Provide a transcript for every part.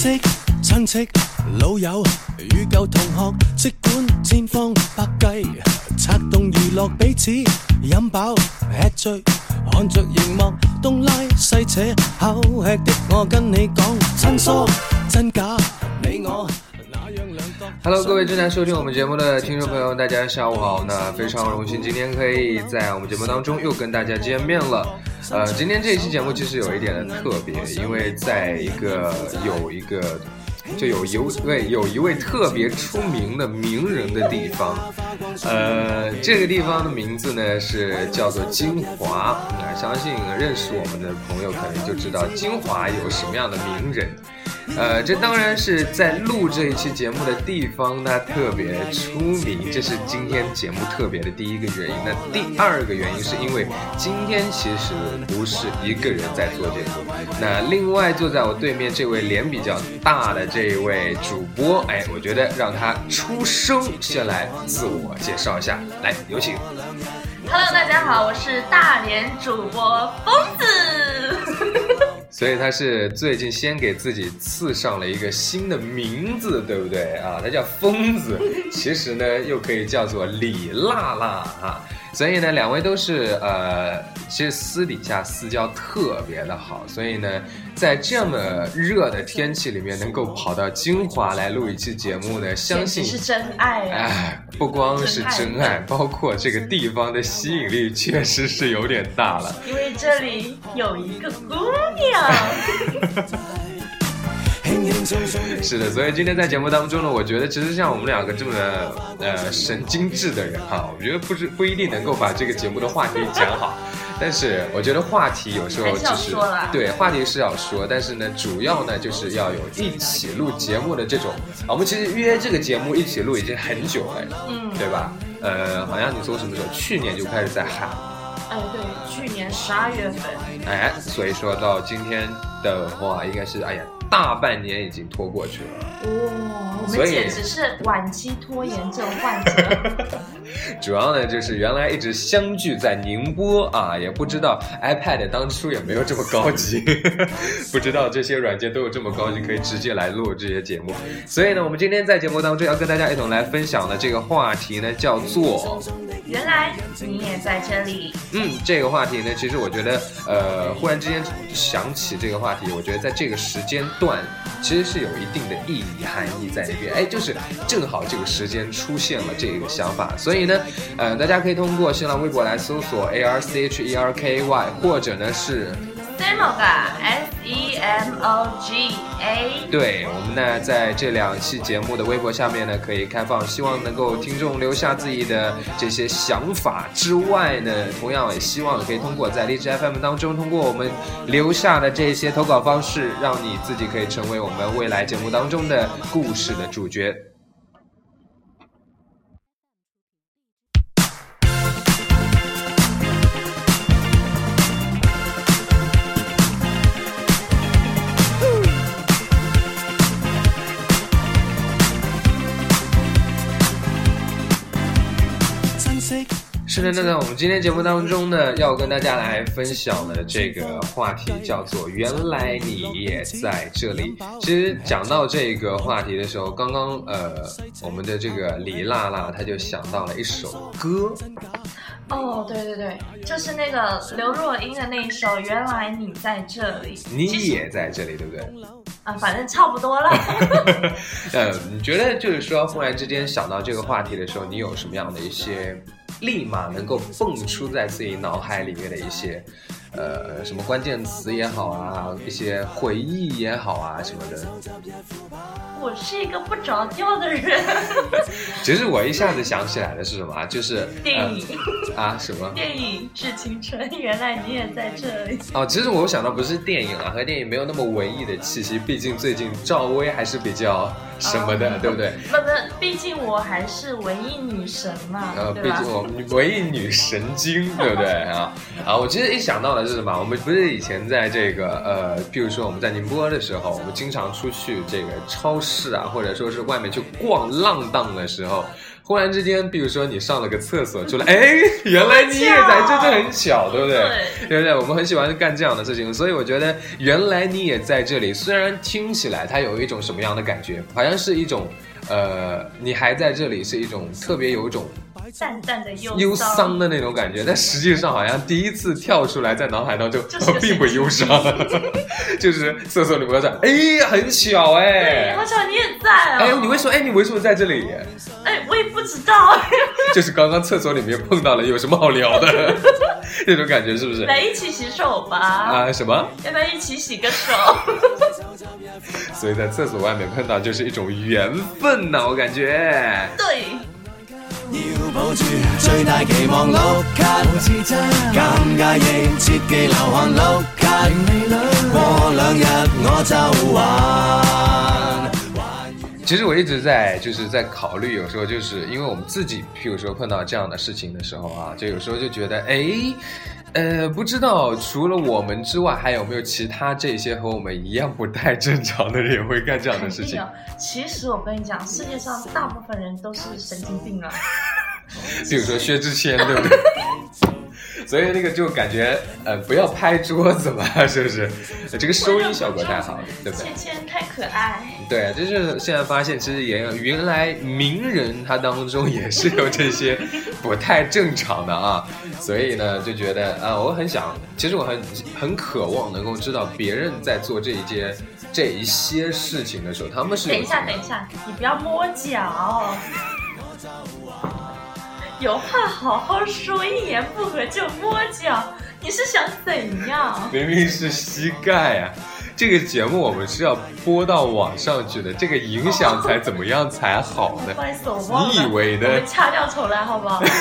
珍惜亲戚老友与旧同学，即管千方百计策动娱乐彼此，饮饱吃醉，看着荧幕东拉西扯，口吃的我跟你讲，亲疏真假，你我。Hello，各位正在收听我们节目的听众朋友，大家下午好。那非常荣幸今天可以在我们节目当中又跟大家见面了。呃，今天这一期节目其实有一点的特别，因为在一个有一个就有一位有一位特别出名的名人的地方，呃，这个地方的名字呢是叫做金华。那相信认识我们的朋友可能就知道金华有什么样的名人。呃，这当然是在录这一期节目的地方，它特别出名，这是今天节目特别的第一个原因。那第二个原因是因为今天其实不是一个人在做节目，那另外坐在我对面这位脸比较大的这一位主播，哎，我觉得让他出声先来自我介绍一下，来有请。Hello，大家好，我是大连主播疯子。所以他是最近先给自己赐上了一个新的名字，对不对啊？他叫疯子，其实呢又可以叫做李辣辣啊。所以呢，两位都是呃，其实私底下私交特别的好，所以呢，在这么热的天气里面，能够跑到金华来录一期节目呢，相信是真爱啊！哎，不光是真爱，包括这个地方的吸引力确实是有点大了。因为这里有一个姑娘，是的，所以今天在节目当中呢，我觉得其实像我们两个这么呃神经质的人哈，我觉得不是不一定能够把这个节目的话题讲好。但是我觉得话题有时候就是对话题是要说，但是呢，主要呢就是要有一起录节目的这种。啊我们其实约这个节目一起录已经很久了，嗯，对吧？呃，好像你从什么时候？去年就开始在喊，哎，对，去年十二月份，哎，所以说到今天的话，应该是哎呀，大半年已经拖过去了。哇、我所以们简直是晚期拖延症患者。主要呢，就是原来一直相聚在宁波啊，也不知道 iPad 当初也没有这么高级，不知道这些软件都有这么高级，可以直接来录这些节目。所以呢，我们今天在节目当中要跟大家一同来分享的这个话题呢，叫做原来你也在这里，嗯，这个话题呢，其实我觉得，呃，忽然之间想起这个话题，我觉得在这个时间段，其实是有一定的意义含义在里边。哎，就是正好这个时间出现了这个想法，所以呢，呃，大家可以通过新浪微博来搜索 A R C H E R K Y，或者呢是 Semoga S E M O G A。对我们呢，在这两期节目的微博下面呢，可以开放，希望能够听众留下自己的这些想法之外呢，同样也希望可以通过在荔枝 FM 当中，通过我们留下的这些投稿方式，让你自己可以成为我们未来节目当中的故事的主角。是的，那在我们今天节目当中呢，要跟大家来分享的这个话题叫做“原来你也在这里”。其实讲到这个话题的时候，刚刚呃，我们的这个李娜娜她就想到了一首歌，哦，对对对，就是那个刘若英的那一首《原来你在这里》，你也在这里，对不对？啊，反正差不多了。呃，你觉得就是说，忽然之间想到这个话题的时候，你有什么样的一些立马能够蹦出在自己脑海里面的一些，呃，什么关键词也好啊，一些回忆也好啊什么的？我是一个不着调的人。其实我一下子想起来的是什么啊？就是电影，呃、啊什么？电影《致青春》，原来你也在这里。哦，其实我想到不是电影啊，和电影没有那么文艺的气息，毕竟最近赵薇还是比较什么的，哦对不对？不不，毕竟我还是文艺女神嘛，呃，对吧？毕竟我们文艺女神经，对不对 啊？啊，我其实一想到的是什么？我们不是以前在这个呃，比如说我们在宁波的时候，我们经常出去这个超市啊，或者说是外面去逛浪荡的时候。忽然之间，比如说你上了个厕所出来，哎，原来你也在，这就很巧，对不对？对对不对？我们很喜欢干这样的事情，所以我觉得原来你也在这里。虽然听起来它有一种什么样的感觉，好像是一种，呃，你还在这里是一种特别有一种淡淡的忧忧伤的那种感觉，但实际上好像第一次跳出来在脑海当中 并不忧伤，就是厕所里面在，哎，很巧对，哎好，巧你也在哦。哎，你为什么？哎，你为什么在这里？哎，我也不知道。就是刚刚厕所里面碰到了，有什么好聊的？那种感觉是不是？来一起洗手吧。啊，什么？要不要一起洗个手？所以在厕所外面碰到就是一种缘分呐、我感觉。对，要保住最大期望碌卡，尴尬亦切忌流汗碌卡，过两日我就還。其實我一直在就是在考慮，有時候就是因為我們自己，譬如說碰到這樣的事情的時候啊，就有時候就覺得，哎，呃，不知道除了我们之外，还有没有其他这些和我们一样不太正常的人会干这样的事情。其实我跟你讲，世界上大部分人都是神经病啊。比如说薛之谦，对不對？所以那个就感觉，呃，不要拍桌子嘛，是不是？这个收音效果太好了，对不对？芊芊太可爱。对，就是现在发现，其实也有原来名人他当中也是有这些不太正常的啊，所以呢就觉得啊，我很想，其实我很很渴望能够知道别人在做这一件这一些事情的时候，他们是等一下，等一下，你不要摸脚。有话好好说，一言不合就摸脚，你是想怎样？明明是膝盖啊。这个节目我们是要播到网上去的，这个影响才怎么样才好呢不？好意思，我忘了。你以为呢我们掐掉重来好不好？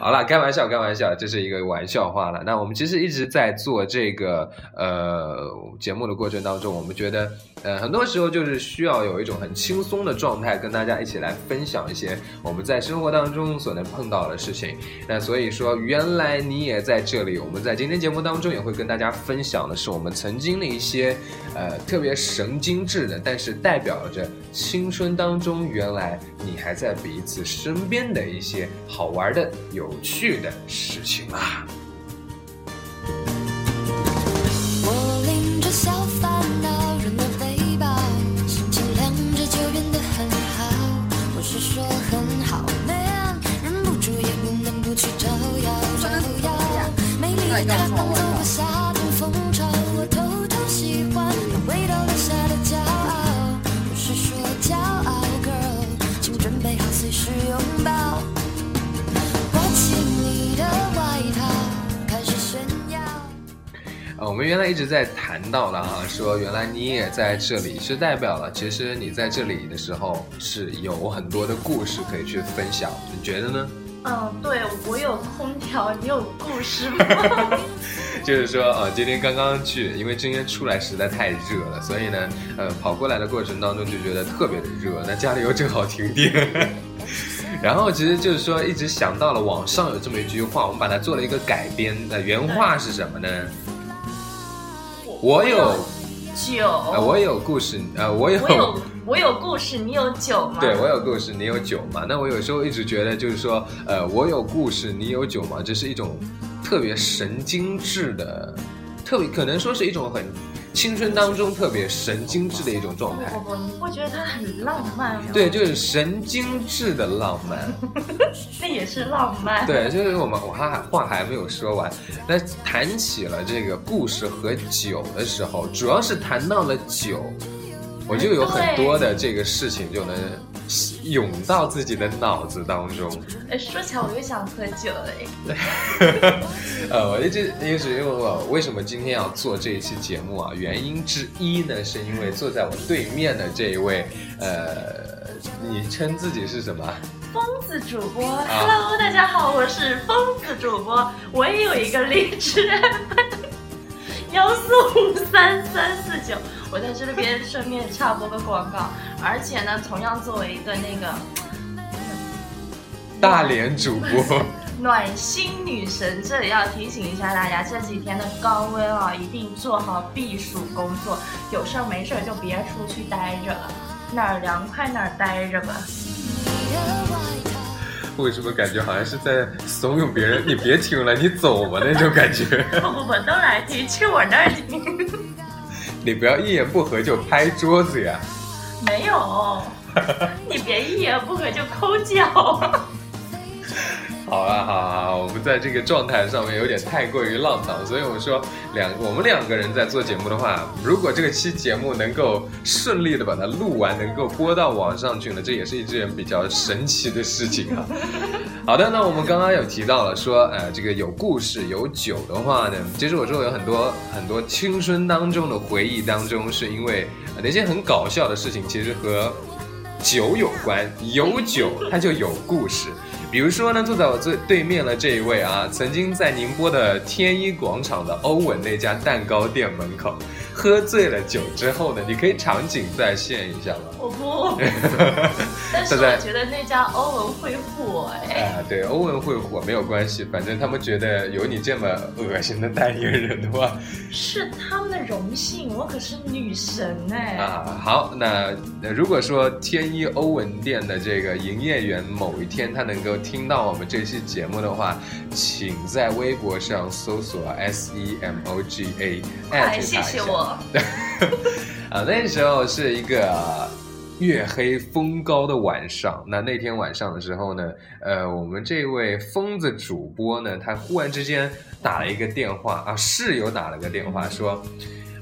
好了，开玩笑，开玩笑，这是一个玩笑话了。那我们其实一直在做这个呃节目的过程当中，我们觉得呃很多时候就是需要有一种很轻松的状态，跟大家一起来分享一些我们在生活当中所能碰到的事情。那所以说，原来你也在这里。我们在今天节目当中也会跟大家分享的是我们曾经的一些呃特别神经质的，但是代表着青春当中原来你还在彼此身边的一些好玩的、有趣的事情啊。到了啊，说原来你也在这里，是代表了其实你在这里的时候是有很多的故事可以去分享，你觉得呢？嗯，对我有空调，你有故事吗？就是说，呃，今天刚刚去，因为今天出来实在太热了，所以呢，呃，跑过来的过程当中就觉得特别的热，那家里又正好停电，然后其实就是说一直想到了网上有这么一句话，我们把它做了一个改编，呃，原话是什么呢？我有，酒，呃，我有故事，呃，我有，我有我有故事，你有酒吗？对我有故事，你有酒吗？那我有时候一直觉得，就是说，呃，我有故事，你有酒吗？这是一种特别神经质的，特别可能说是一种很青春当中特别神经质的一种状态。不不不，你不觉得它很浪漫吗？对，就是神经质的浪漫。那也是浪漫。对，就是我们我还话还没有说完。那谈起了这个故事和酒的时候，主要是谈到了酒，我就有很多的这个事情就能涌到自己的脑子当中。哎，说起来我又想喝酒了哎。呃，我一直一直问我为什么今天要做这一期节目啊？原因之一呢，是因为坐在我对面的这一位，呃，你称自己是什么？疯子主播、h e l l o 大家好，我是疯子主播，我也有一个荔枝 FM 幺四五三三四九，我在这边顺便插播个广告，而且呢，同样作为一个那个 大连主播。暖心女神，这里要提醒一下大家，这几天的高温啊，一定做好避暑工作，有事儿没事儿就别出去待着了。哪儿凉快哪儿待着吧。为什么感觉好像是在怂恿别人？你别听了，你走吧那种感觉。不不不，都来听，去我那儿听。你不要一言不合就拍桌子呀！没有，你别一言不合就抠脚。好啊，好啊，好我们在这个状态上面有点太过于浪荡，所以我说两我们两个人在做节目的话，如果这个期节目能够顺利的把它录完，能够播到网上去呢，这也是一件比较神奇的事情啊。好的，那我们刚刚有提到了说，呃，这个有故事有酒的话呢，其实我说有很多很多青春当中的回忆当中，是因为、那些很搞笑的事情，其实和酒有关，有酒它就有故事。比如说呢，坐在我最对面的这一位啊，曾经在宁波的天一广场的欧文那家蛋糕店门口，喝醉了酒之后呢，你可以场景再现一下吗？我不，但是我觉得那家欧文会火哎。啊，对，欧文会火没有关系，反正他们觉得有你这么恶心的代言人的话，是他们的荣幸，我可是女神哎！啊，好，那那如果说天一欧文店的这个营业员某一天他能够听到我们这期节目的话，请在微博上搜索 S E M O G A，艾特他，一下谢谢我。啊，那时候是一个月黑风高的晚上。那那天晚上的时候呢，呃，我们这位疯子主播呢，他忽然之间打了一个电话啊，室友打了个电话说：“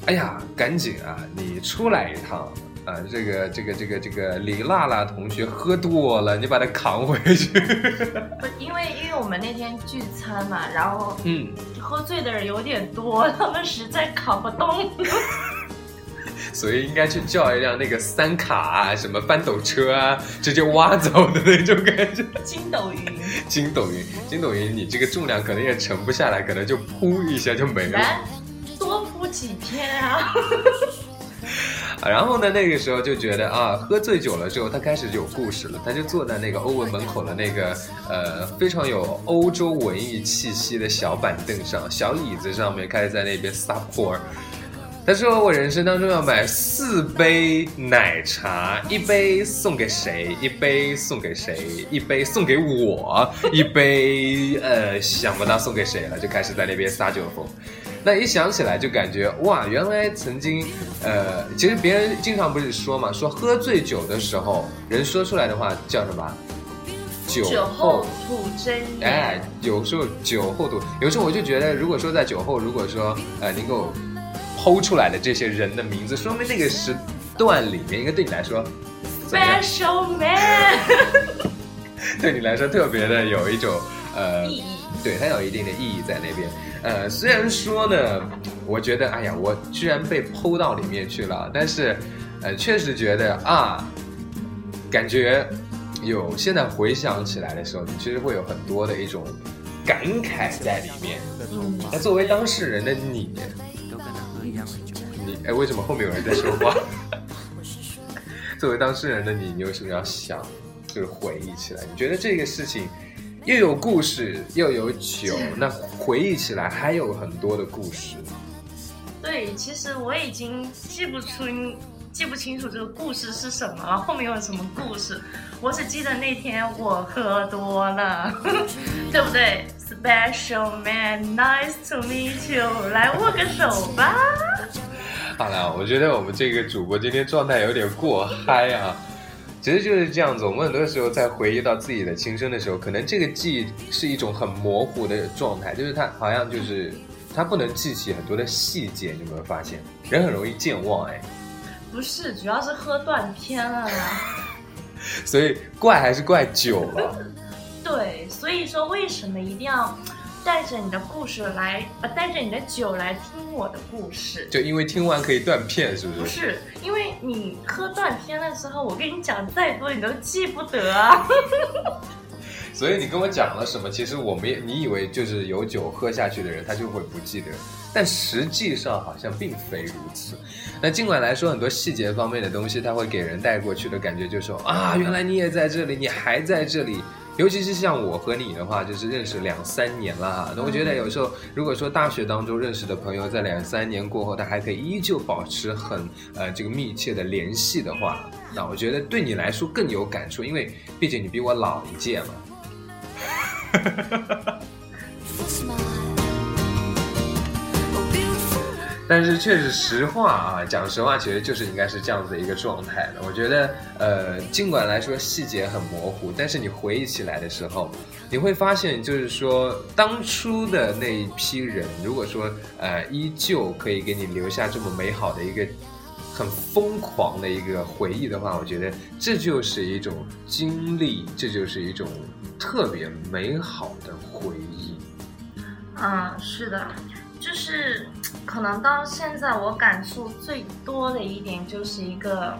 哎呀，赶紧啊，你出来一趟。”啊，这个这个这个这个李娜娜同学喝多了，你把她扛回去。不，因为因为我们那天聚餐嘛，然后嗯，喝醉的人有点多，他们实在扛不动。所以应该去叫一辆那个三卡啊，什么翻斗车啊，直接挖走的那种感觉。筋斗云，筋斗云，筋斗云，你这个重量可能也沉不下来，可能就扑一下就没了。多铺几天啊！然后呢，那个时候就觉得啊，喝醉酒了之后，他开始有故事了。他就坐在那个欧文门口的那个呃非常有欧洲文艺气息的小板凳上、小椅子上面，开始在那边撒泼。他说：“我人生当中要买四杯奶茶，一杯送给谁？一杯送给谁？一杯送给我，一杯呃想不到送给谁了，就开始在那边撒酒疯。那一想起来就感觉哇，原来曾经呃，其实别人经常不是说嘛，说喝醉酒的时候，人说出来的话叫什么？酒酒后吐真言。哎，有时候酒后吐，有时候我就觉得，如果说在酒后，如果说呃能够剖出来的这些人的名字，说明那个时段里面，应该对你来说？Special man，对你来说特别的有一种呃意义对，它有一定的意义在那边。呃，虽然说呢，我觉得，哎呀，我居然被剖到里面去了，但是，呃，确实觉得啊，感觉有现在回想起来的时候，你其实会有很多的一种感慨在里面。嗯，那作为当事人的你，你哎，为什么后面有人在说话？作为当事人的你，你有什么要想，就是回忆起来？你觉得这个事情又有故事又有酒，那回忆起来还有很多的故事。对，其实我已经记不出。记不清楚这个故事是什么了，后面有什么故事？我只记得那天我喝多了，对不对？Special man, nice to meet you，来握个手吧。好了，我觉得我们这个主播今天状态有点过嗨啊。其实就是这样子，我们很多时候在回忆到自己的青春的时候，可能这个记忆是一种很模糊的状态，就是它好像就是它不能记起很多的细节，你有没有发现？人很容易健忘哎，不是，主要是喝断片了啦。所以怪还是怪酒了。对，所以说为什么一定要带着你的故事来，呃，带着你的酒来听我的故事？就因为听完可以断片，是不是？不是，因为你喝断片的时候，我跟你讲再多，你都记不得啊。所以你跟我讲了什么？其实我们也你以为就是有酒喝下去的人，他就会不记得，但实际上好像并非如此。那尽管来说，很多细节方面的东西，它会给人带过去的感觉，就是说啊，原来你也在这里，你还在这里。尤其是像我和你的话，就是认识两三年了哈。那我觉得有时候，如果说大学当中认识的朋友，在两三年过后，他还可以依旧保持很呃这个密切的联系的话，那我觉得对你来说更有感触，因为毕竟你比我老一届嘛。但是确实实话啊，讲实话，其实就是应该是这样子一个状态的。我觉得，呃，尽管来说细节很模糊，但是你回忆起来的时候，你会发现，就是说当初的那一批人，如果说呃依旧可以给你留下这么美好的一个。很疯狂的一个回忆的话，我觉得这就是一种经历，这就是一种特别美好的回忆。嗯，是的，就是可能到现在我感触最多的一点就是一个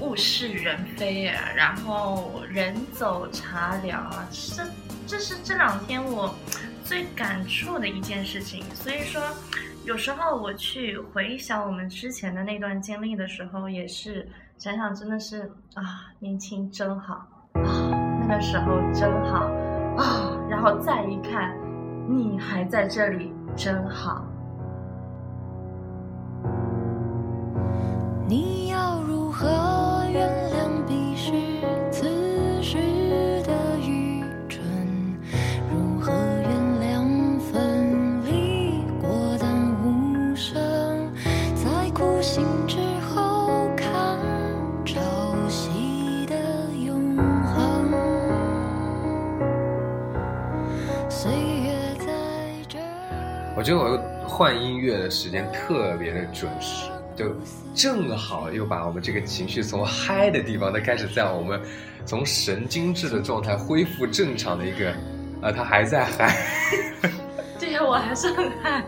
物是人非啊，然后人走茶凉啊，这这是这两天我最感触的一件事情。所以说，有时候我去回想我们之前的那段经历的时候，也是想想真的是啊，年轻真好啊，那个时候真好啊，然后再一看。你还在这里，真好。你要如何原谅彼我觉得我换音乐的时间特别的准时，就正好又把我们这个情绪从嗨的地方，它开始在我们从神经质的状态恢复正常的一个，啊，它还在嗨，对呀，我还是很嗨。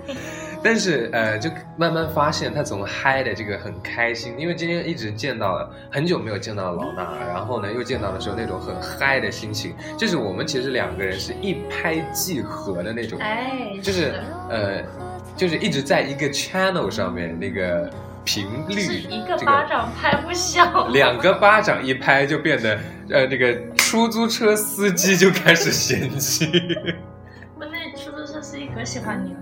但是呃，就慢慢发现他总嗨的这个很开心，因为今天一直见到了很久没有见到老衲，然后呢又见到的时候那种很嗨的心情，就是我们其实两个人是一拍即合的那种，哎，就是呃，就是一直在一个 channel 上面那个频率，是一个巴掌拍不响。两个巴掌一拍就变得呃那个出租车司机就开始嫌弃。我那出租车司机可喜欢你了。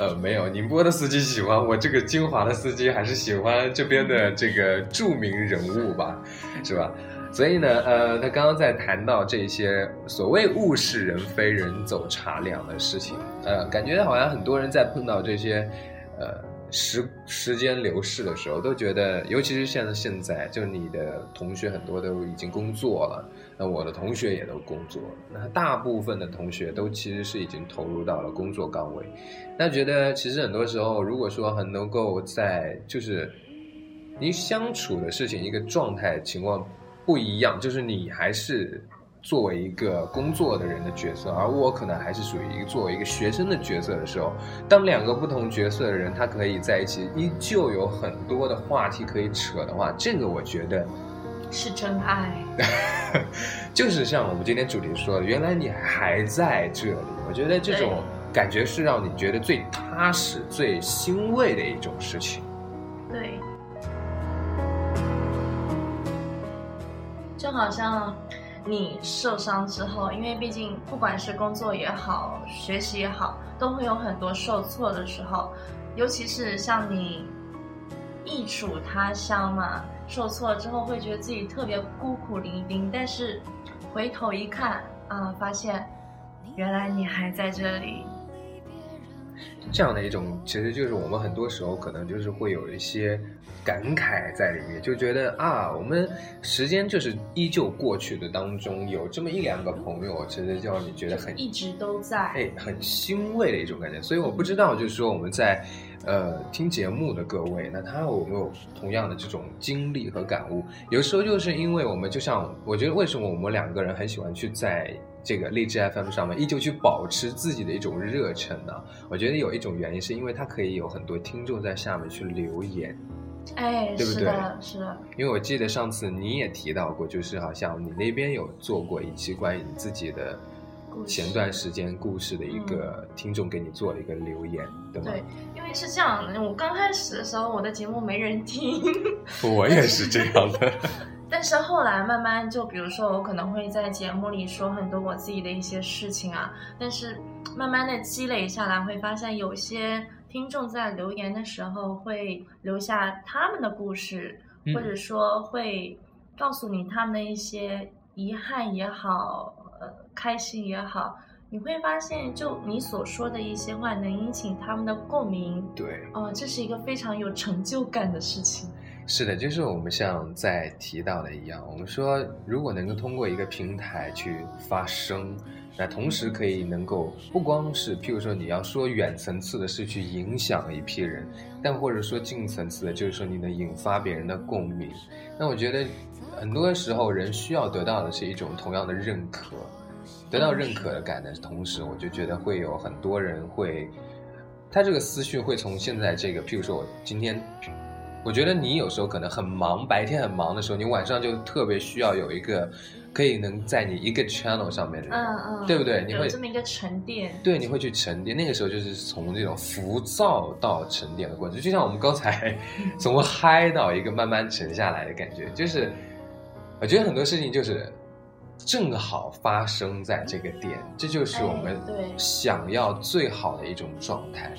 呃，没有，宁波的司机喜欢我，这个金华的司机还是喜欢这边的这个著名人物吧，是吧？所以呢，呃，他刚刚在谈到这些所谓物是人非、人走茶凉的事情，呃，感觉好像很多人在碰到这些，呃，时时间流逝的时候，都觉得，尤其是像现在，就你的同学很多都已经工作了，那我的同学也都工作，那大部分的同学都其实是已经投入到了工作岗位。那觉得其实很多时候，如果说很能够在就是你相处的事情一个状态情况不一样，就是你还是作为一个工作的人的角色，而我可能还是属于一个作为一个学生的角色的时候，当两个不同角色的人他可以在一起，依旧有很多的话题可以扯的话，这个我觉得是真爱。就是像我们今天主题说的，原来你还在这里，我觉得这种感觉是让你觉得最踏实、最欣慰的一种事情。对，就好像你受伤之后，因为毕竟不管是工作也好，学习也好，都会有很多受挫的时候，尤其是像你异处他乡嘛，受挫之后会觉得自己特别孤苦伶仃，但是回头一看啊，发现原来你还在这里。这样的一种，其实就是我们很多时候可能就是会有一些感慨在里面，就觉得啊，我们时间就是依旧过去的当中，有这么一两个朋友，其实就让你觉得很一直都在。哎，很欣慰的一种感觉。所以我不知道，就是说我们在呃听节目的各位，那他有没有同样的这种经历和感悟？有时候就是因为我们就像，我觉得为什么我们两个人很喜欢去在这个荔枝 FM 上面依旧去保持自己的一种热忱呢？我觉得有一种原因是因为它可以有很多听众在下面去留言。哎，对不对是的，是的。因为我记得上次你也提到过，就是好像你那边有做过一期关于你自己的前段时间故事的一个听众给你做了一个留言，对吗？对，因为是这样的，我刚开始的时候，我的节目没人听，我也是这样的。但是后来慢慢就，比如说我可能会在节目里说很多我自己的一些事情啊，但是慢慢的积累下来，会发现有些听众在留言的时候会留下他们的故事，嗯或者说会告诉你他们的一些遗憾也好，呃，开心也好，你会发现就你所说的一些话能引起他们的共鸣，对，哦、这是一个非常有成就感的事情。是的，就是我们像在提到的一样，我们说如果能够通过一个平台去发声，那同时可以能够不光是譬如说你要说远层次的是去影响一批人，但或者说近层次的，就是说你能引发别人的共鸣。那我觉得很多时候人需要得到的是一种同样的认可，得到认可的感的同时，我就觉得会有很多人会，他这个思绪会从现在这个，譬如说我今天。我觉得你有时候可能很忙，白天很忙的时候，你晚上就特别需要有一个可以能在你一个 channel 上面的人，嗯嗯，对不对？你会有这么一个沉淀。对，你会去沉淀。那个时候就是从这种浮躁到沉淀的过程，就像我们刚才 从嗨到一个慢慢沉下来的感觉。就是我觉得很多事情就是正好发生在这个点，这就是我们想要最好的一种状态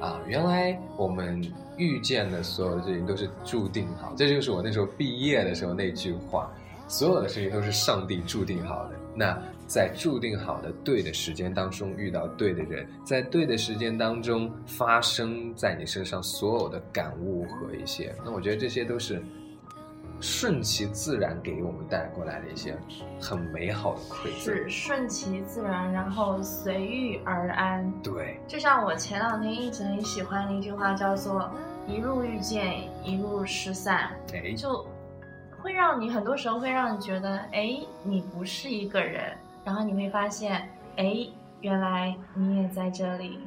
啊！原来我们遇见的所有的事情都是注定好，这就是我那时候毕业的时候那句话：所有的事情都是上帝注定好的。那在注定好的对的时间当中遇到对的人，在对的时间当中发生在你身上所有的感悟和一些，那我觉得这些都是顺其自然给我们带过来的一些很美好的馈赠。是顺其自然，然后随遇而安。对，就像我前两天一直很喜欢的一句话，叫做“一路遇见，一路失散”，哎，就会让你很多时候会让你觉得，哎，你不是一个人，然后你会发现，哎，原来你也在这里。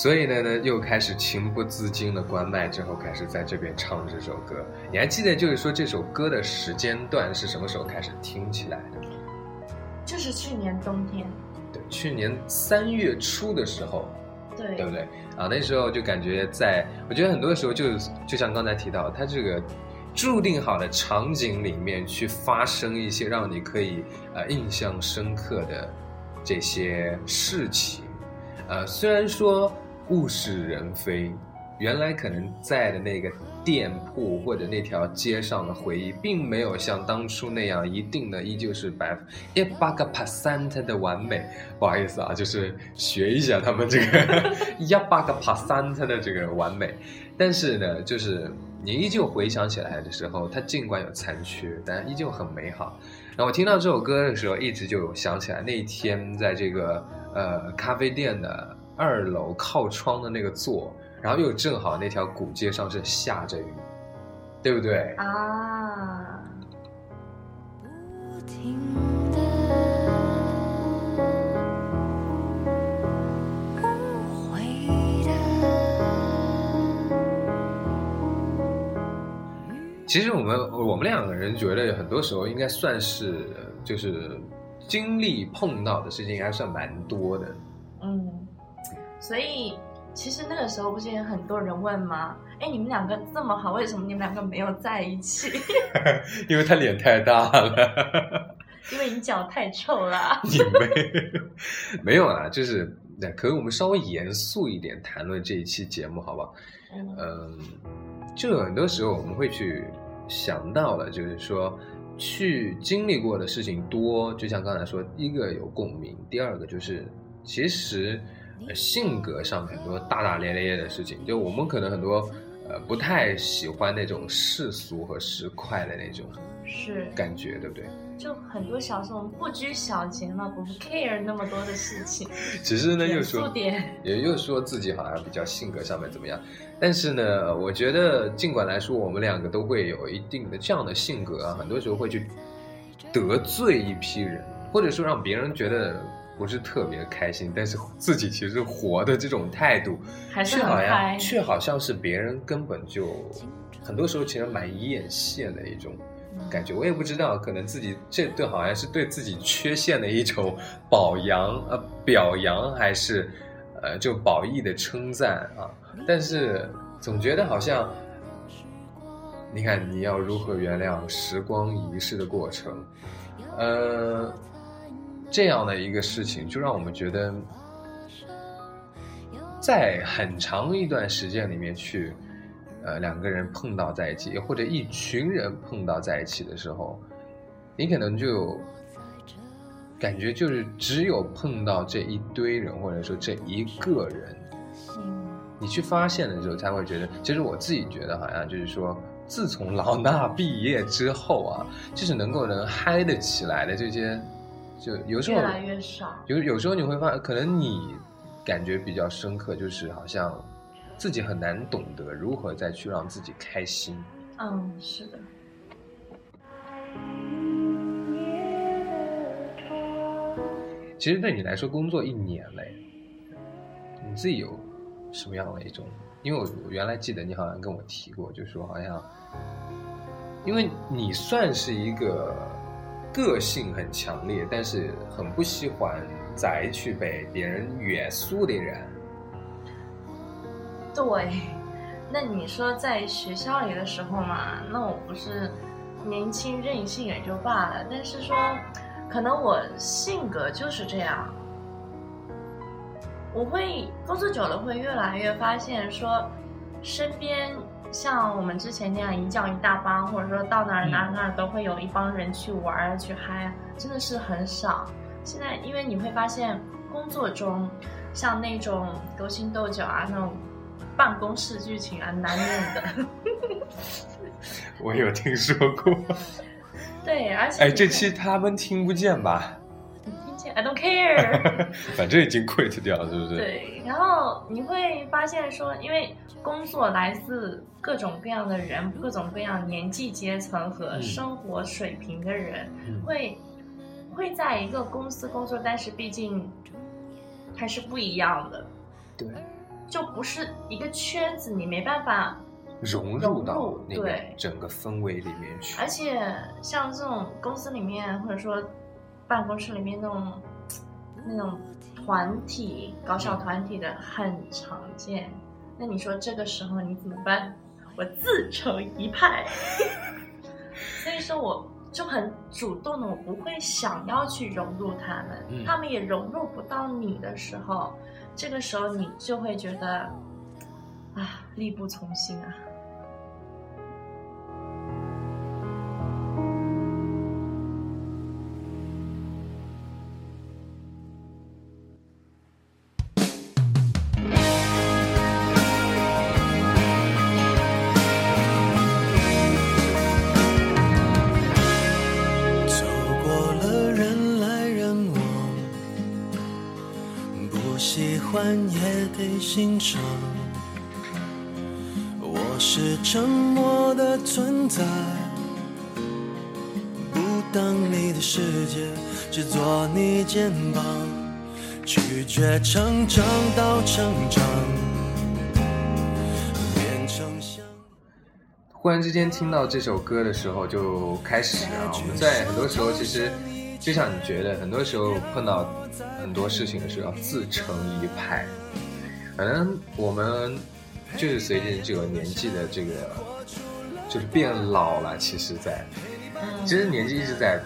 所以呢呢，又开始情不自禁的关麦之后，开始在这边唱这首歌。你还记得就是说这首歌的时间段是什么时候开始听起来的？就是去年冬天，对，去年三月初的时候，对对不对？啊，那时候就感觉在，我觉得很多时候就就像刚才提到，它这个注定好的场景里面去发生一些让你可以呃印象深刻的这些事情，呃，虽然说物是人非，原来可能在的那个店铺或者那条街上的回忆，并没有像当初那样一定的依旧是百一百个 percent 的完美。不好意思啊，就是学一下他们这个 一百个 percent 的这个完美。但是呢，就是你依旧回想起来的时候，它尽管有残缺，但依旧很美好。然后我听到这首歌的时候，一直就想起来那一天在这个呃咖啡店的二楼靠窗的那个座，然后又正好那条古街上是下着雨，对不对？啊。其实我们我们两个人觉得，很多时候应该算是就是经历碰到的事情，应该算蛮多的。嗯，所以其实那个时候不是有很多人问吗？哎，你们两个这么好，为什么你们两个没有在一起？因为他脸太大了，因为你脚太臭了。你没没有啦，就是那可以我们稍微严肃一点谈论这一期节目，好不好？就有很多时候我们会去想到了，就是说去经历过的事情多，就像刚才说，第一个有共鸣，第二个就是其实、呃性格上很多大大咧咧的事情，就我们可能很多呃不太喜欢那种世俗和市侩的那种是，感觉，对不对？就很多小时候我们不拘小节嘛，不 care 那么多的事情。只是呢，又说，也又说自己好像比较性格上面怎么样，但是呢，我觉得尽管来说，我们两个都会有一定的这样的性格啊，很多时候会去得罪一批人，或者说让别人觉得不是特别开心，但是自己其实活的这种态度，还是却好像却好像是别人根本就很多时候其实蛮艳羡的一种感觉。我也不知道，可能自己这对好像是对自己缺陷的一种表扬呃表扬，还是呃就褒义的称赞啊。但是总觉得好像。你看，你要如何原谅时光遗逝的过程？呃，这样的一个事情，就让我们觉得，在很长一段时间里面去，呃，两个人碰到在一起，或者一群人碰到在一起的时候，你可能就感觉就是只有碰到这一堆人，或者说这一个人，嗯你去发现的时候，才会觉得，其实我自己觉得好像就是说，自从老衲毕业之后啊，就是能够能嗨得起来的这些，就有时候越来越少。有有时候你会发现，可能你感觉比较深刻，就是好像自己很难懂得如何再去让自己开心。嗯，是的。其实对你来说，工作一年嘞，你自己有什么样的一种？因为我我原来记得你好像跟我提过，就说好像，因为你算是一个个性很强烈，但是很不喜欢再去被别人约束的人。对，那你说在学校里的时候嘛，那我不是年轻任性也就罢了，但是说，可能我性格就是这样，我会工作久了会越来越发现说，身边像我们之前那样一叫一大帮，或者说到哪儿哪儿哪儿都会有一帮人去玩儿去嗨啊，真的是很少。现在因为你会发现工作中，像那种勾心斗角啊那种。办公室剧情啊，难免的。我有听说过。对，而且哎，这期他们听不见吧？听见，I don't care。反正已经 quit 掉了，是不是？对，然后你会发现说，因为工作来自各种各样的人，各种各样年纪阶层和生活水平的人，嗯会会在一个公司工作，但是毕竟还是不一样的。对。就不是一个圈子，你没办法融入到那个对整个氛围里面去。而且像这种公司里面，或者说办公室里面那种那种团体搞小团体的很常见。那你说这个时候你怎么办？我自成一派。所以说我就很主动的，我不会想要去融入他们，嗯、他们也融入不到你的时候。这个时候你就会觉得，啊，力不从心啊。也得欣赏。我是沉默的存在，不当你的世界，只做你肩膀，拒绝成长到成长，变成像。忽然之间听到这首歌的时候，就开始啊，我们在很多时候其实。就像你觉得，很多时候碰到很多事情的时候，要自成一派。可能我们就是随着这个年纪的这个，就是变老了。其实，在其实年纪一直在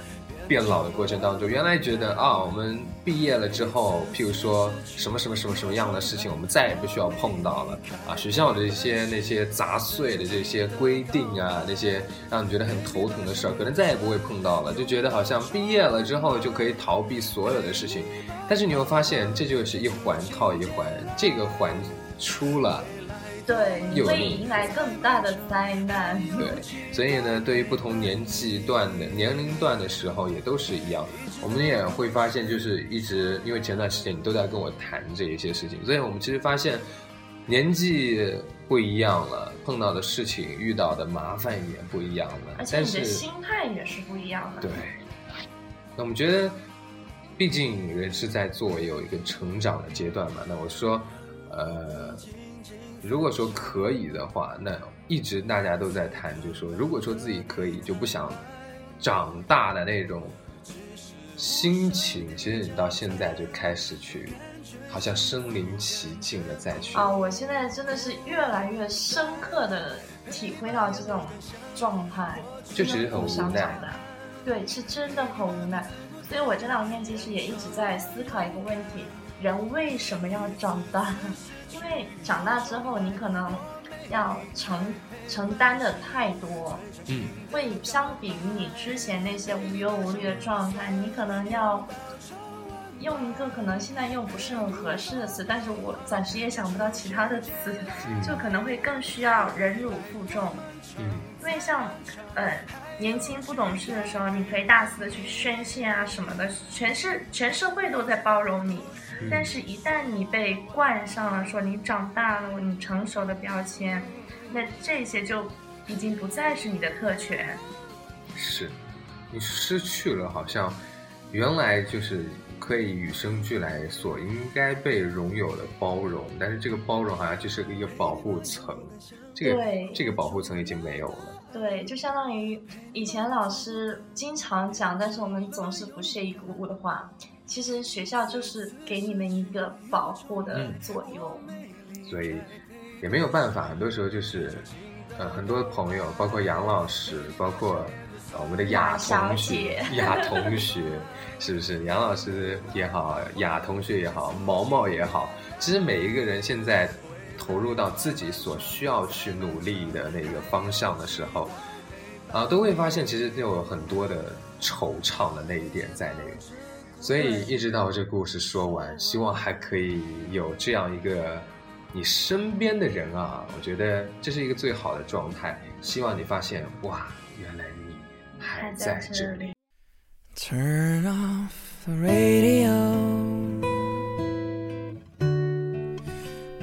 变老的过程当中，原来觉得啊，我们毕业了之后，譬如说什么什么什么什么样的事情，我们再也不需要碰到了啊。学校的一些那些杂碎的这些规定啊，那些让你觉得很头疼的事儿，可能再也不会碰到了。就觉得好像毕业了之后就可以逃避所有的事情，但是你会发现，这就是一环套一环，这个环出了。对，你会迎来更大的灾难。对，所以呢，对于不同年纪段的年龄段的时候，也都是一样。我们也会发现，就是一直因为前段时间你都在跟我谈这一些事情，所以我们其实发现年纪不一样了，碰到的事情、遇到的麻烦也不一样了。而且你的心态也是不一样的。对，那我们觉得，毕竟人是在作为有一个成长的阶段嘛。那我说，呃，如果说可以的话，那一直大家都在谈，就说，如果说自己可以，就不想长大的那种心情，其实你到现在就开始去，好像身临其境的再去。啊，我现在真的是越来越深刻的体会到这种状态，就其实很无奈对，是真的很无奈。所以我这两天其实也一直在思考一个问题：人为什么要长大？因为长大之后，你可能要承承担的太多，嗯，会相比于你之前那些无忧无虑的状态，你可能要用一个可能现在用不是很合适的词，但是我暂时也想不到其他的词，嗯。就可能会更需要忍辱负重。嗯因为像，呃，年轻不懂事的时候，你可以大肆的去宣泄啊什么的，全是全社会都在包容你。嗯但是，一旦你被冠上了说你长大了、你成熟的标签，那这些就已经不再是你的特权。是，你失去了好像原来就是可以与生俱来所应该被拥有的包容，但是这个包容好像就是一个保护层，这个对这个保护层已经没有了。对，就相当于以前老师经常讲，但是我们总是不屑一顾的话，其实学校就是给你们一个保护的嗯作用。所以也没有办法，很多时候就是，呃，很多朋友，包括杨老师，包括、呃、我们的雅同学姐、雅同学，是不是？杨老师也好，雅同学也好，毛毛也好，其实每一个人现在投入到自己所需要去努力的那个方向的时候，啊、都会发现其实就有很多的惆怅的那一点在内。所以一直到这故事说完，希望还可以有这样一个你身边的人啊，我觉得这是一个最好的状态。希望你发现，哇，原来你还在这里。Turn off the radio.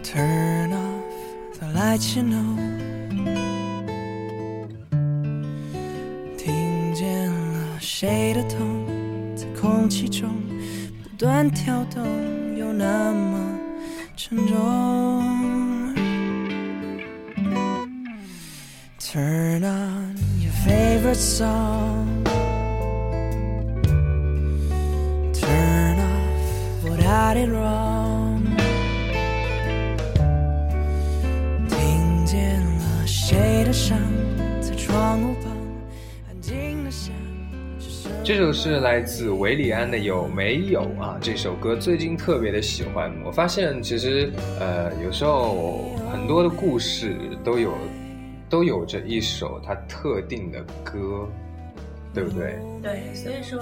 Turn off the lights, you know. 听见了谁的痛，在空气中不断跳动，又那么沉重。Turn on your favorite song. Turn off what I did wrong. 这首是来自韦礼安的《有没有》啊，这首歌最近特别的喜欢。我发现其实呃，有时候很多的故事都有都有着一首它特定的歌，对不对？对，所以说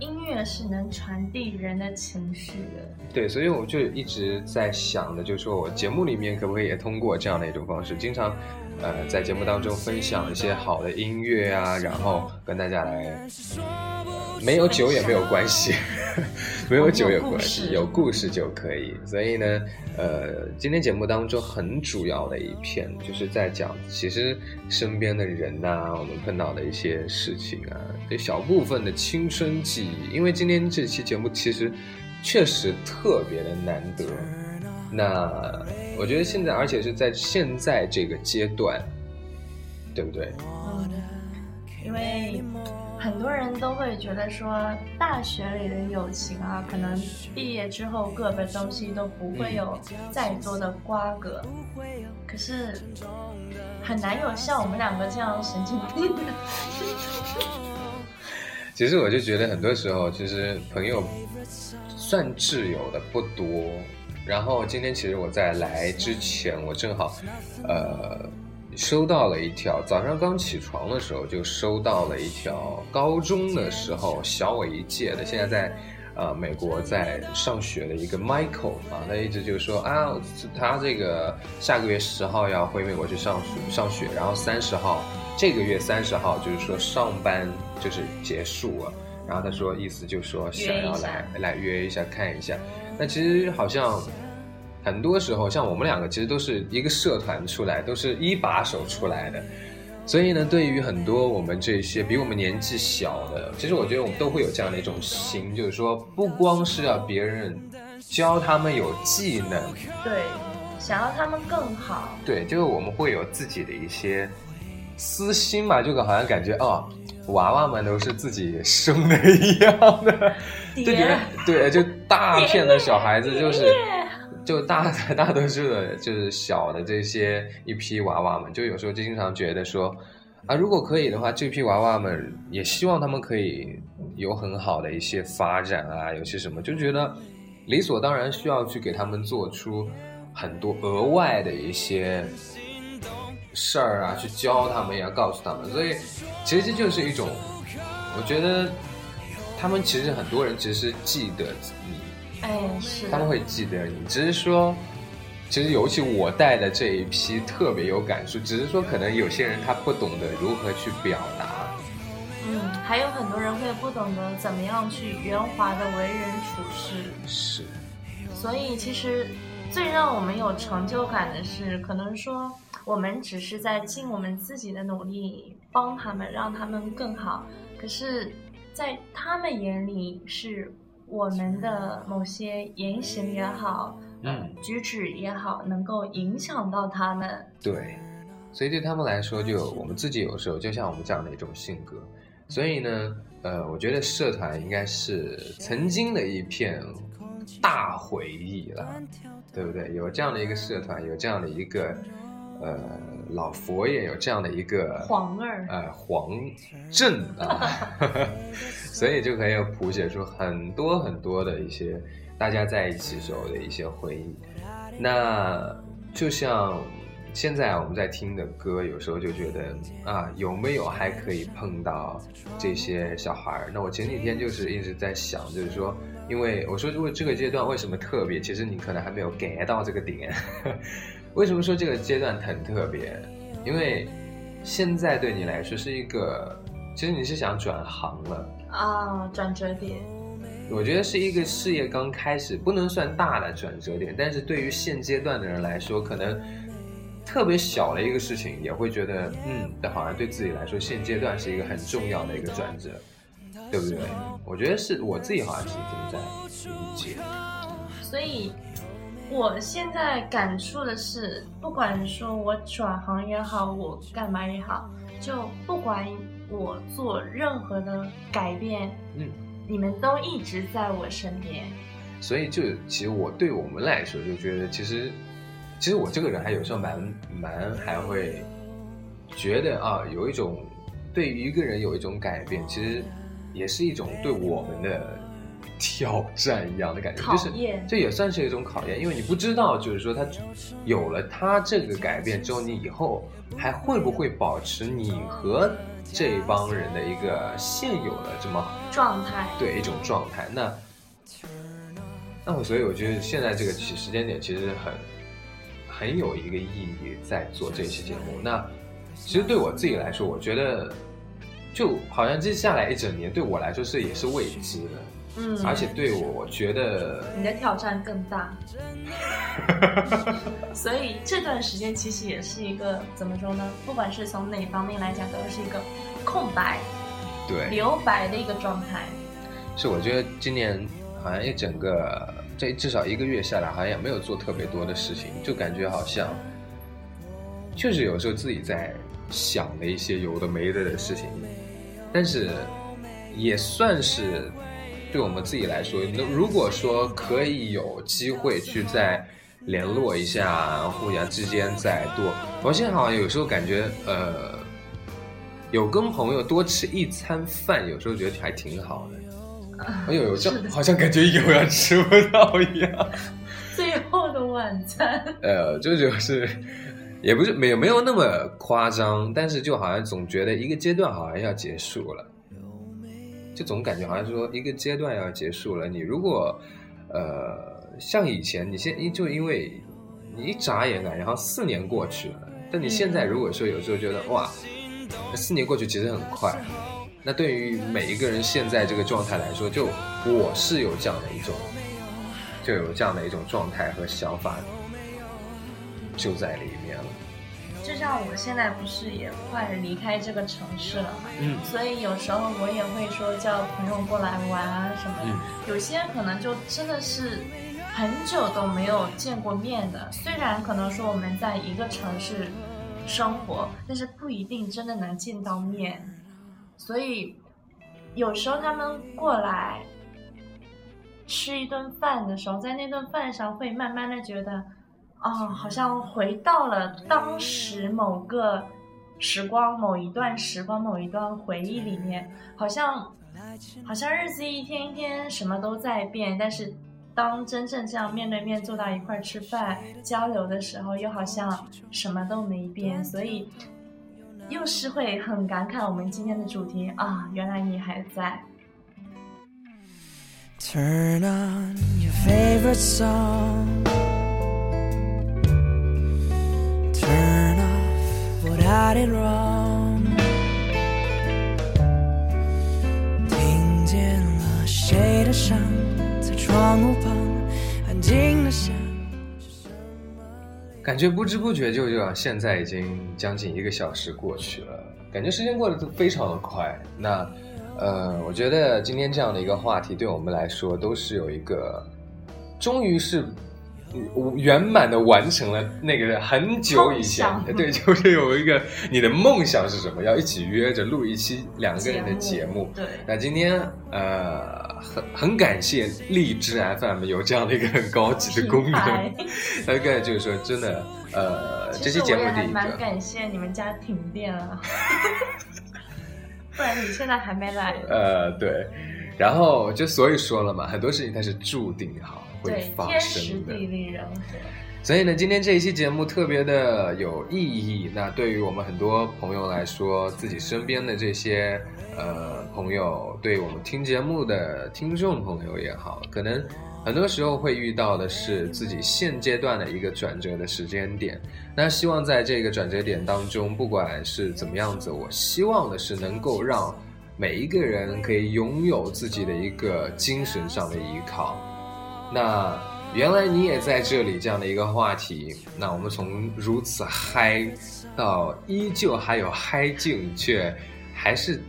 音乐是能传递人的情绪的。对，所以我就一直在想的，就是说我节目里面可不可以也通过这样的一种方式，经常，呃，在节目当中分享一些好的音乐啊，然后跟大家来，没有酒也没有关系，没有酒也有关系，有故事就可以。所以呢，呃，今天节目当中很主要的一篇就是在讲，其实身边的人呐、我们碰到的一些事情啊，这小部分的青春记忆。因为今天这期节目其实确实特别的难得。那我觉得现在，而且是在现在这个阶段，对不对？因为很多人都会觉得说，大学里的友情啊，可能毕业之后各奔东西都不会有再多的瓜葛。可是很难有像我们两个这样神经病的。其实我就觉得很多时候，其实朋友算挚友的不多。然后今天其实我在来之前，我正好，呃，收到了一条，早上刚起床的时候就收到了一条高中的时候小我一届的，现在在呃美国在上学的一个 Michael 啊，他一直就说啊，他这个下个月十号要回美国去上学上学，然后三十号这个月三十号就是说上班就是结束了，然后他说意思就是说想要来来约一下看一下，那其实好像。很多时候，像我们两个其实都是一个社团出来，都是一把手出来的。所以呢，对于很多我们这些比我们年纪小的，其实我觉得我们都会有这样的一种心，就是说，不光是要别人教他们有技能，对，想要他们更好。对，就是我们会有自己的一些私心嘛，就好像感觉哦，娃娃们都是自己生的一样的，就觉得对，就大片的小孩子就是。就大大多数的，就是小的这些一批娃娃们，就有时候就经常觉得说，啊，如果可以的话，这批娃娃们也希望他们可以有很好的一些发展啊，有些什么，就觉得理所当然需要去给他们做出很多额外的一些事儿啊，去教他们，也要告诉他们。所以，其实这就是一种，我觉得他们其实很多人其实记得你。哎，是他们会记得你，只是说，其实尤其我带的这一批特别有感触，只是说可能有些人他不懂得如何去表达，嗯，还有很多人会不懂得怎么样去圆滑的为人处事，是，所以其实最让我们有成就感的是，可能说我们只是在尽我们自己的努力帮他们，让他们更好，可是，在他们眼里是。我们的某些言行也好，嗯，举止也好，能够影响到他们。对，所以对他们来说，就我们自己有时候就像我们这样的一种性格。所以呢，呃，我觉得社团应该是曾经的一片大回忆了，对不对？有这样的一个社团，有这样的一个。呃，老佛爷有这样的一个皇儿，呃，皇镇啊，所以就可以谱写出很多很多的一些大家在一起时候的一些回忆。那就像现在我们在听的歌，有时候就觉得啊，有没有还可以碰到这些小孩儿？那我前几天就是一直在想，就是说，因为我说，如果这个阶段为什么特别？其实你可能还没有 get 到这个点。为什么说这个阶段很特别？因为现在对你来说是一个，其实你是想转行了啊，转折点。我觉得是一个事业刚开始，不能算大的转折点，但是对于现阶段的人来说，可能特别小的一个事情，也会觉得，嗯，好像对自己来说，现阶段是一个很重要的一个转折，对不对？我觉得是我自己好像是这么在理解，所以。我现在感触的是，不管说我转行也好，我干嘛也好，就不管我做任何的改变，嗯，你们都一直在我身边。所以，就其实我对我们来说，就觉得其实，其实我这个人还有时候蛮蛮还会觉得啊，有一种对于一个人有一种改变，其实也是一种对我们的。挑战一样的感觉，就是这也算是一种考验，因为你不知道，就是说他有了他这个改变之后，你以后还会不会保持你和这帮人的一个现有的这么状态？对，一种状态。那那我所以我觉得现在这个时时间点其实很很有一个意义，在做这期节目。那其实对我自己来说，我觉得就好像接下来一整年对我来说是也是未知的。嗯，而且对我，我觉得你的挑战更大，所以这段时间其实也是一个怎么说呢？不管是从哪方面来讲，都是一个空白、对留白的一个状态。是，我觉得今年好像一整个这至少一个月下来，好像也没有做特别多的事情，就感觉好像确实有时候自己在想的一些有的没的的事情，但是也算是。对我们自己来说，那如果说可以有机会去再联络一下，互相之间再多，我现在好像有时候感觉，呃，有跟朋友多吃一餐饭，有时候觉得还挺好的。哎呦，这好像感觉以后要吃不到一样。最后的晚餐。呃，这就是，也不是没有没有那么夸张，但是就好像总觉得一个阶段好像要结束了。就总感觉好像说一个阶段要结束了。你如果，呃，像以前，你现就因为你一眨眼感，然后四年过去了。但你现在如果说有时候觉得哇，四年过去其实很快。那对于每一个人现在这个状态来说，就我是有这样的一种，就有这样的一种状态和想法就在里面了。就像我现在不是也快离开这个城市了嘛，嗯所以有时候我也会说叫朋友过来玩啊什么的。嗯有些可能就真的是很久都没有见过面的，虽然可能说我们在一个城市生活，但是不一定真的能见到面。所以有时候他们过来吃一顿饭的时候，在那顿饭上会慢慢的觉得，哦，好像回到了当时某个时光、某一段时光、某一段回忆里面，好像好像日子一天一天什么都在变，但是当真正这样面对面坐到一块儿吃饭交流的时候，又好像什么都没变，所以又是会很感慨我们今天的主题啊，原来你还在。Turn on your favorite song. Turn off what I did wrong. 听见了谁的声，在窗户旁安静的想。感觉不知不觉就这样，现在已经将近一个小时过去了，感觉时间过得都非常的快。那，呃，我觉得今天这样的一个话题，对我们来说都是有一个，终于是圆满的完成了那个很久以前对，就是有一个你的梦想是什么？要一起约着录一期两个人的节目。对，那今天呃，很很感谢荔枝 FM 有这样的一个很高级的功能。大概就是说，真的，呃，这期节目第一个，感谢你们家停电了，不然你现在还没来。呃，对，然后就所以说了嘛，很多事情它是注定好会对，发生的。所以呢，今天这一期节目特别的有意义。那对于我们很多朋友来说，自己身边的这些呃朋友，对我们听节目的听众朋友也好，可能很多时候会遇到的是自己现阶段的一个转折的时间点。那希望在这个转折点当中，不管是怎么样子，我希望的是能够让每一个人可以拥有自己的一个精神上的依靠。那原来你也在这里这样的一个话题，那我们从如此嗨到依旧还有嗨劲，却还是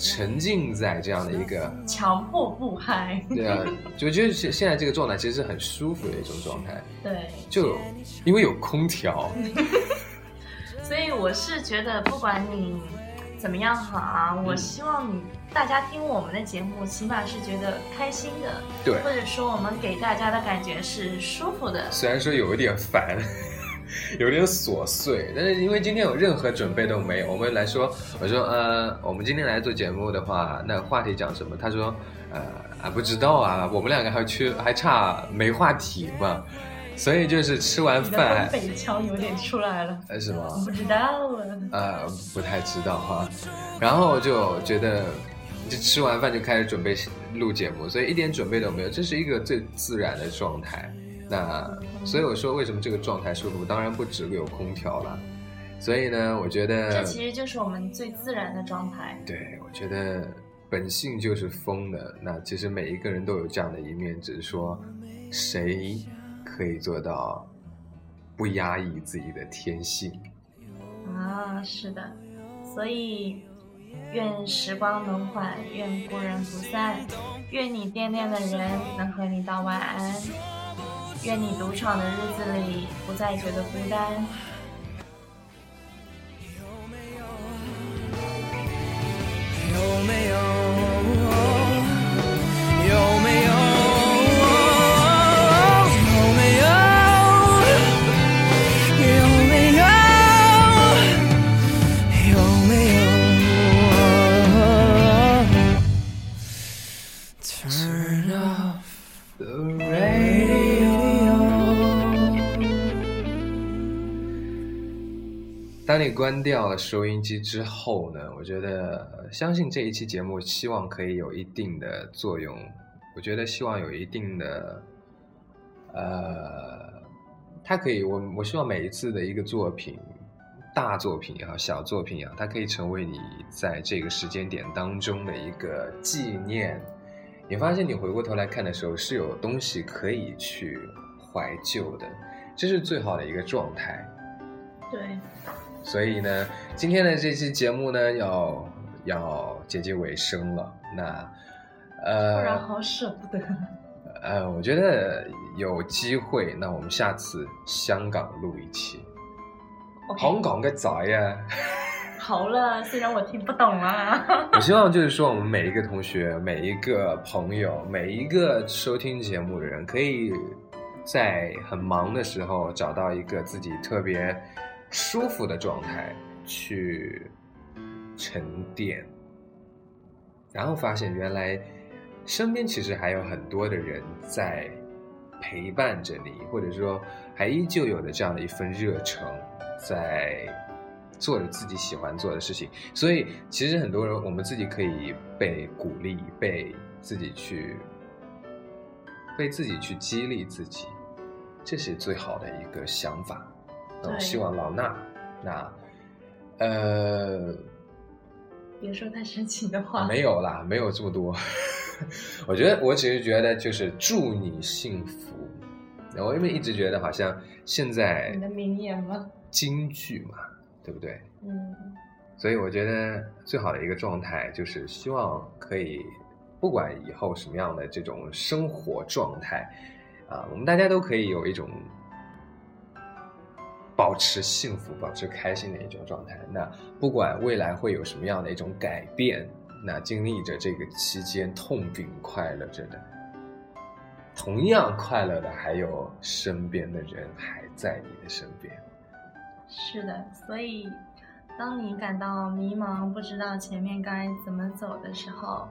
沉浸在这样的一个，强迫不嗨。对啊，就觉得现现在这个状态其实是很舒服的一种状态，对，就因为有空调，所以我是觉得，不管你怎么样好啊，我希望你大家听我们的节目，起码是觉得开心的，对，或者说我们给大家的感觉是舒服的。虽然说有一点烦，有点琐碎，但是因为今天有任何准备都没有，我们来说，我说呃，我们今天来做节目的话，那话题讲什么？他说呃啊不知道啊，我们两个还缺还差没话题嘛，所以就是吃完饭东北腔有点出来了，呃什么不知道啊。呃不太知道哈，然后就觉得。就吃完饭就开始准备录节目，所以一点准备都没有，这是一个最自然的状态。那所以我说，为什么这个状态舒服？当然不只有空调了。所以呢，我觉得这其实就是我们最自然的状态。对，我觉得本性就是疯的。那其实每一个人都有这样的一面，只是说谁可以做到不压抑自己的天性。啊，是的，所以愿时光能缓，愿故人不散，愿你惦念的人能和你道晚安，愿你独闯的日子里不再觉得孤单。有没有？有当你关掉了收音机之后呢，我觉得相信这一期节目希望可以有一定的作用。我觉得希望有一定的，呃，它可以，我我希望每一次的一个作品，大作品也好，小作品也好，它可以成为你在这个时间点当中的一个纪念。你发现你回过头来看的时候，是有东西可以去怀旧的，这是最好的一个状态。对，所以呢，今天的这期节目呢，要要接近尾声了。那突然呃好舍不得。呃，我觉得有机会，那我们下次香港录一期。香港嘅仔呀！好了，虽然我听不懂啊。我希望就是说，我们每一个同学、每一个朋友、每一个收听节目的人，可以在很忙的时候找到一个自己特别舒服的状态去沉淀，然后发现原来身边其实还有很多的人在陪伴着你，或者说还依旧有着这样的一份热诚，在做着自己喜欢做的事情。所以，其实很多人我们自己可以被鼓励，被自己去被自己去激励自己，这是最好的一个想法。那我希望老衲，那呃。别说太深情的话。没有啦，没有这么多。我觉得，我只是觉得，就是祝你幸福。我因为一直觉得，好像现在你的名言吗？京剧嘛，对不对？嗯，所以我觉得最好的一个状态，就是希望可以，不管以后什么样的这种生活状态，啊，我们大家都可以有一种保持幸福、保持开心的一种状态。那不管未来会有什么样的一种改变，那经历着这个期间痛并快乐着的，同样快乐的还有身边的人还在你的身边。是的，所以当你感到迷茫，不知道前面该怎么走的时候，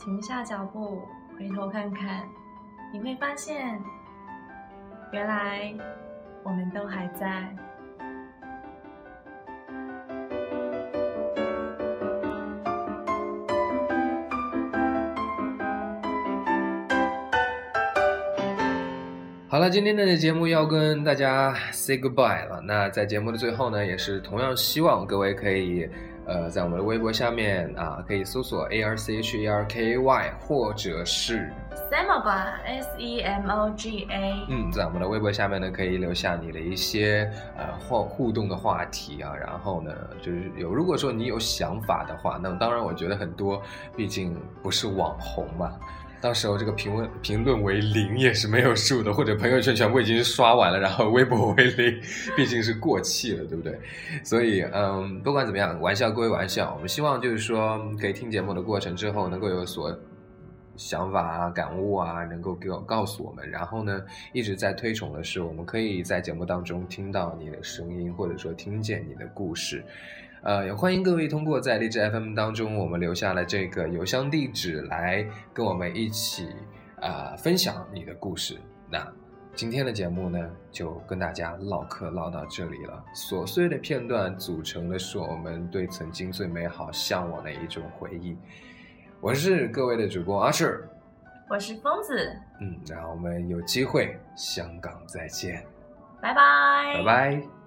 停下脚步，回头看看，你会发现，原来我们都还在。好了，今天的节目要跟大家 say goodbye 了。那在节目的最后呢，也是同样希望各位可以，呃，在我们的微博下面啊，可以搜索 A R C H E R K Y，或者是 Semoga S E M O G A，嗯，在我们的微博下面呢，可以留下你的一些呃互互动的话题啊。然后呢，就是有如果说你有想法的话，那么当然我觉得很多，毕竟不是网红嘛。到时候这个评论评论为零也是没有数的，或者朋友圈全部已经刷完了，然后微博为零，毕竟是过气了，对不对？所以，嗯，不管怎么样，玩笑归玩笑，我们希望就是说，可以听节目的过程之后，能够有所想法啊、感悟啊，能够给我告诉我们。然后呢，一直在推崇的是，我们可以在节目当中听到你的声音，或者说听见你的故事。呃，也欢迎各位通过在荔枝 FM 当中，我们留下了这个邮箱地址来跟我们一起啊、呃分享你的故事。那今天的节目呢，就跟大家唠嗑唠到这里了。琐碎的片段组成的是我们对曾经最美好向往的一种回忆。我是各位的主播阿赤，我是疯子，嗯，然后我们有机会香港再见，拜拜，拜拜。